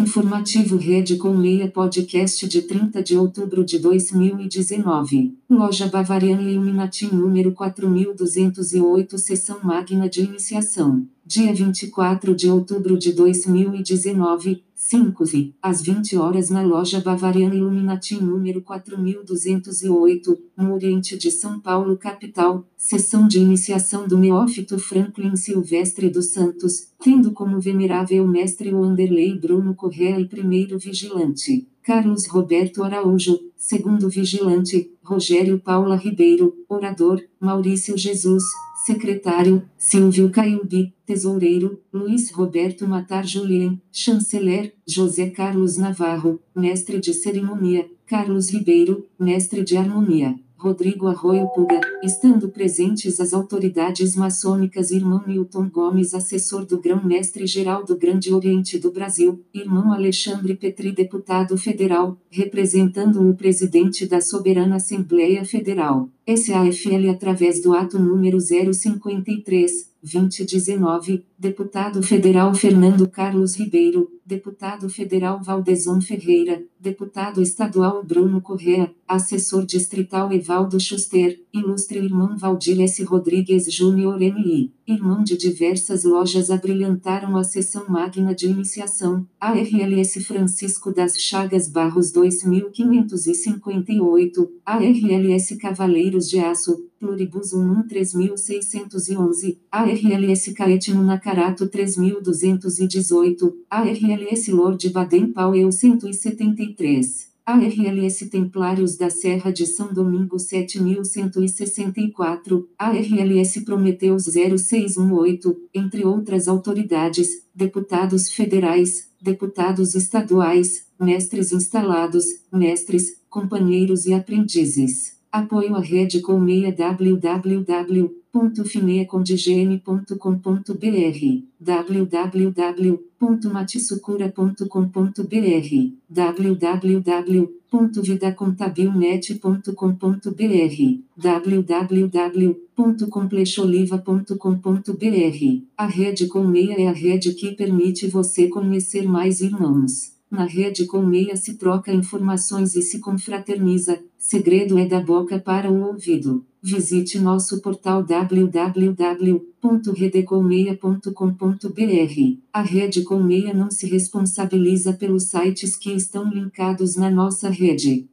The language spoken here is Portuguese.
Informativo Rede com Meia Podcast de 30 de outubro de 2019. Loja Bavariana Illuminati número 4208 Sessão Magna de Iniciação. Dia 24 de outubro de 2019, 5 às 20 horas na loja Bavariana Illuminati número 4208, no Oriente de São Paulo, capital, sessão de iniciação do neófito Franklin Silvestre dos Santos, tendo como venerável mestre Wanderlei Bruno Correa e primeiro vigilante. Carlos Roberto Araújo, segundo vigilante, Rogério Paula Ribeiro, orador, Maurício Jesus, secretário, Silvio Caiubi, tesoureiro, Luiz Roberto Matar Julien, chanceler, José Carlos Navarro, mestre de cerimônia, Carlos Ribeiro, mestre de harmonia. Rodrigo Arroio Puga, estando presentes as autoridades maçônicas irmão Milton Gomes assessor do Grão-Mestre-Geral do Grande Oriente do Brasil, irmão Alexandre Petri deputado federal, representando o presidente da Soberana Assembleia Federal, SAFL através do ato número 053, 2019, deputado federal Fernando Carlos Ribeiro, deputado federal Valdeson Ferreira, deputado estadual Bruno Correa, assessor distrital Evaldo Schuster, ilustre irmão Valdir S. Rodrigues Júnior MI, irmão de diversas lojas abrilhantaram a sessão magna de iniciação, ARLS Francisco das Chagas Barros 2558, ARLS Cavaleiros de Aço, Pluribus 1 3611, ARLS Caetino Nakarato 3218, ARLS Lord Baden Powell 173. ARLS Templários da Serra de São Domingo 7164, ARLS Prometeus 0618, entre outras autoridades, deputados federais, deputados estaduais, mestres instalados, mestres, companheiros e aprendizes. Apoio à rede Colmeia www.fineacondigene.com.br www.matisucura.com.br www.vidacontabilnet.com.br www.complexoliva.com.br A rede Colmeia é a rede que permite você conhecer mais irmãos. Na rede Colmeia se troca informações e se confraterniza. Segredo é da boca para o ouvido. Visite nosso portal www.redecolmeia.com.br. A Rede Colmeia não se responsabiliza pelos sites que estão linkados na nossa rede.